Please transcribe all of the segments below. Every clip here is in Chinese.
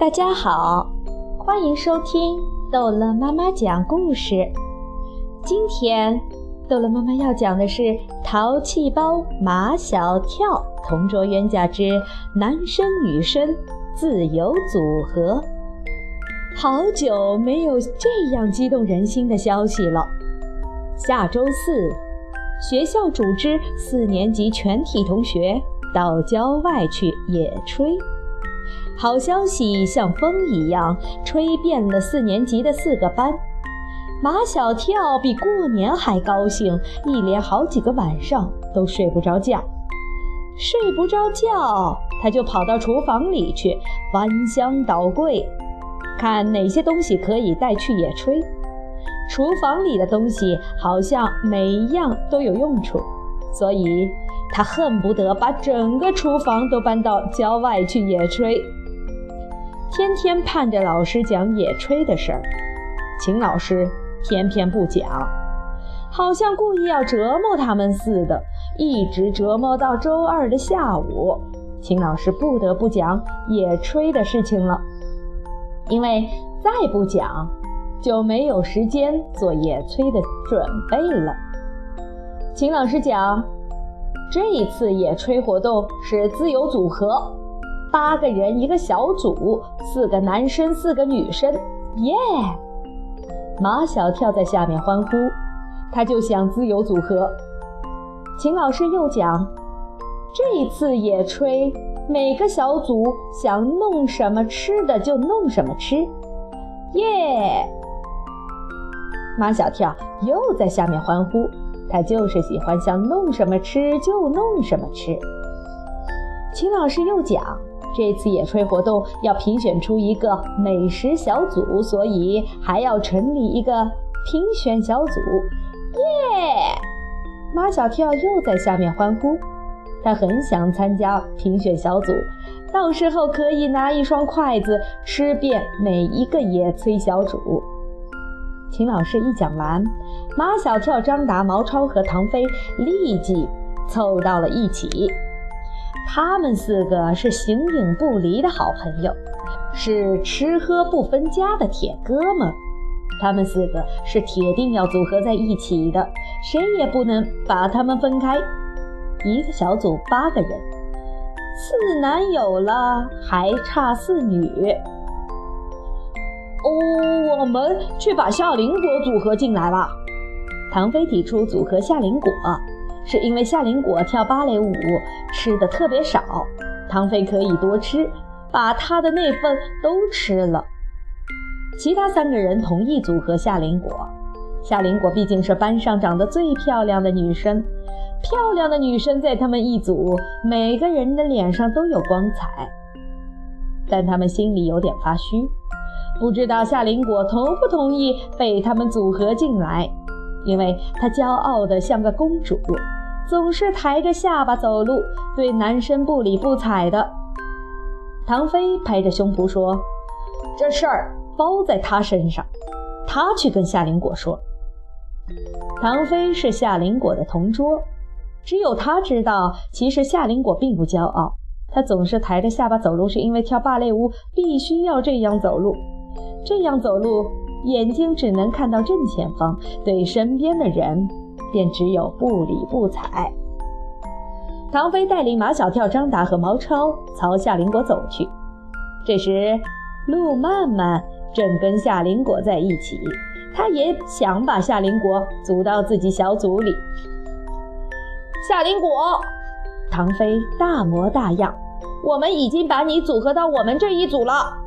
大家好，欢迎收听逗乐妈妈讲故事。今天逗乐妈妈要讲的是《淘气包马小跳同桌冤家之男生女生自由组合》。好久没有这样激动人心的消息了。下周四，学校组织四年级全体同学到郊外去野炊。好消息像风一样吹遍了四年级的四个班。马小跳比过年还高兴，一连好几个晚上都睡不着觉。睡不着觉，他就跑到厨房里去翻箱倒柜，看哪些东西可以带去野炊。厨房里的东西好像每一样都有用处，所以他恨不得把整个厨房都搬到郊外去野炊。天天盼着老师讲野炊的事儿，秦老师偏偏不讲，好像故意要折磨他们似的，一直折磨到周二的下午，秦老师不得不讲野炊的事情了，因为再不讲就没有时间做野炊的准备了。秦老师讲，这一次野炊活动是自由组合。八个人一个小组，四个男生，四个女生，耶！马小跳在下面欢呼，他就想自由组合。秦老师又讲，这一次野炊，每个小组想弄什么吃的就弄什么吃，耶！马小跳又在下面欢呼，他就是喜欢想弄什么吃就弄什么吃。秦老师又讲。这次野炊活动要评选出一个美食小组，所以还要成立一个评选小组。耶！马小跳又在下面欢呼，他很想参加评选小组，到时候可以拿一双筷子吃遍每一个野炊小组。秦老师一讲完，马小跳、张达、毛超和唐飞立即凑到了一起。他们四个是形影不离的好朋友，是吃喝不分家的铁哥们。他们四个是铁定要组合在一起的，谁也不能把他们分开。一个小组八个人，四男有了，还差四女。哦，我们去把夏林果组合进来吧。唐飞提出组合夏林果。是因为夏林果跳芭蕾舞吃的特别少，唐飞可以多吃，把他的那份都吃了。其他三个人同意组合夏林果。夏林果毕竟是班上长得最漂亮的女生，漂亮的女生在他们一组，每个人的脸上都有光彩。但他们心里有点发虚，不知道夏林果同不同意被他们组合进来。因为她骄傲的像个公主，总是抬着下巴走路，对男生不理不睬的。唐飞拍着胸脯说：“这事儿包在他身上，他去跟夏林果说。”唐飞是夏林果的同桌，只有他知道，其实夏林果并不骄傲。他总是抬着下巴走路，是因为跳芭蕾舞必须要这样走路，这样走路。眼睛只能看到正前方，对身边的人便只有不理不睬。唐飞带领马小跳、张达和毛超朝夏林果走去。这时，陆曼曼正跟夏林果在一起，他也想把夏林果组到自己小组里。夏林果，唐飞大模大样，我们已经把你组合到我们这一组了。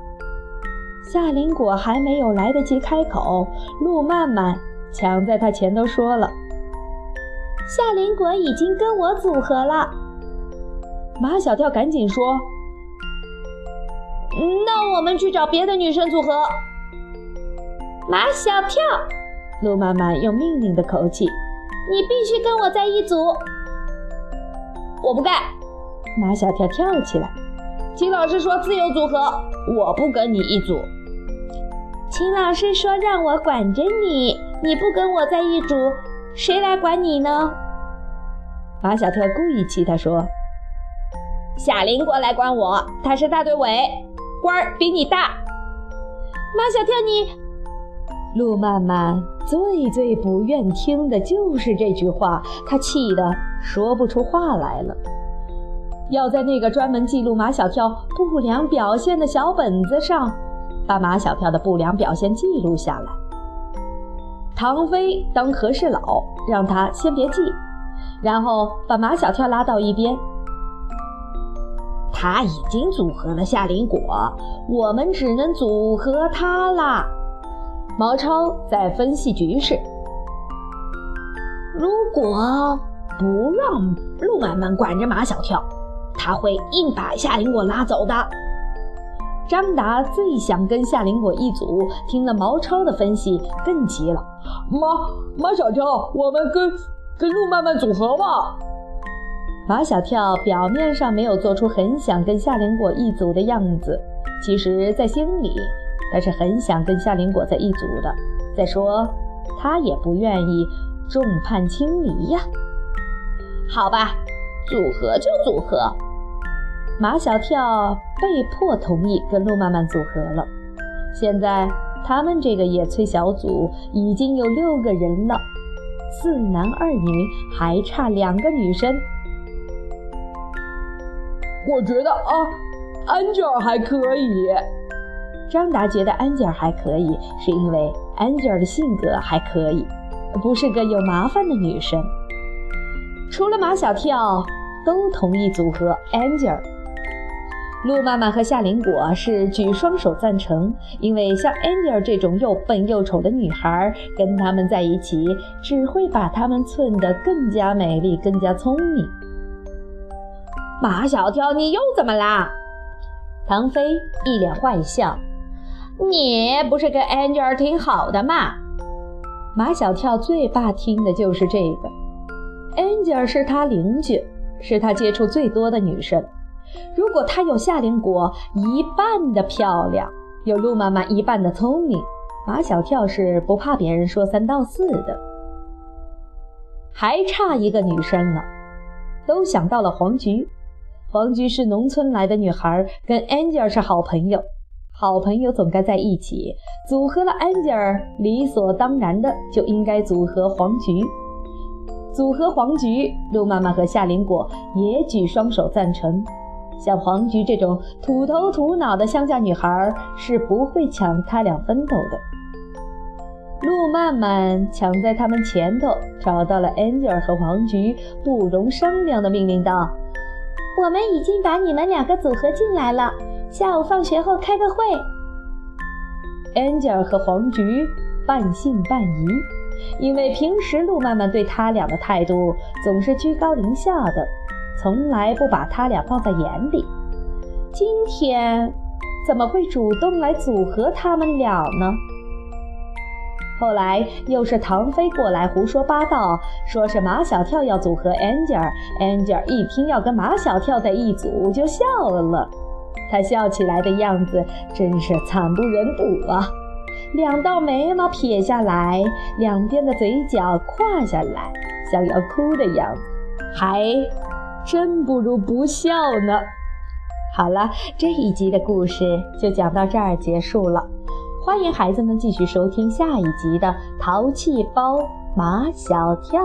夏林果还没有来得及开口，陆曼曼抢在他前头说了：“夏林果已经跟我组合了。”马小跳赶紧说：“那我们去找别的女生组合。”马小跳，陆曼曼用命令的口气：“你必须跟我在一组。”我不干！马小跳跳起来。秦老师说自由组合，我不跟你一组。秦老师说让我管着你，你不跟我在一组，谁来管你呢？马小跳故意气他说：“夏林过来管我，他是大队委，官儿比你大。马小跳，你……路曼曼最最不愿听的就是这句话，他气得说不出话来了。要在那个专门记录马小跳不良表现的小本子上，把马小跳的不良表现记录下来。唐飞当和事佬，让他先别记，然后把马小跳拉到一边。他已经组合了夏林果，我们只能组合他啦。毛超在分析局势。如果不让陆曼曼管着马小跳，他会硬把夏林果拉走的。张达最想跟夏林果一组，听了毛超的分析，更急了。马马小跳，我们跟跟陆曼曼组合吧。马小跳表面上没有做出很想跟夏林果一组的样子，其实，在心里他是很想跟夏林果在一组的。再说，他也不愿意众叛亲离呀。好吧，组合就组合。马小跳被迫同意跟陆曼曼组合了。现在他们这个野炊小组已经有六个人了，四男二女，还差两个女生。我觉得啊，安吉尔还可以。张达觉得安吉尔还可以，是因为安吉尔的性格还可以，不是个有麻烦的女生。除了马小跳，都同意组合安吉尔。陆妈妈和夏林果是举双手赞成，因为像安吉尔这种又笨又丑的女孩，跟他们在一起只会把他们衬得更加美丽、更加聪明。马小跳，你又怎么啦？唐飞一脸坏笑。你不是跟 Angel 挺好的吗？马小跳最怕听的就是这个。Angel 是他邻居，是他接触最多的女生。如果他有夏林果一半的漂亮，有陆妈妈一半的聪明，马小跳是不怕别人说三道四的。还差一个女生呢，都想到了黄菊。黄菊是农村来的女孩，跟 Angel 是好朋友。好朋友总该在一起，组合了 Angel，理所当然的就应该组合黄菊。组合黄菊，陆妈妈和夏林果也举双手赞成。像黄菊这种土头土脑的乡下女孩，是不会抢他俩分头的。陆曼曼抢在他们前头，找到了 Angel 和黄菊，不容商量的命令道。我们已经把你们两个组合进来了，下午放学后开个会。Angel 和黄菊半信半疑，因为平时陆曼曼对他俩的态度总是居高临下的，从来不把他俩放在眼里。今天怎么会主动来组合他们俩呢？后来又是唐飞过来胡说八道，说是马小跳要组合 Angel，Angel 一听要跟马小跳在一组就笑了，他笑起来的样子真是惨不忍睹啊！两道眉毛撇下来，两边的嘴角跨下来，像要哭的样子，还真不如不笑呢。好了，这一集的故事就讲到这儿结束了。欢迎孩子们继续收听下一集的《淘气包马小跳》。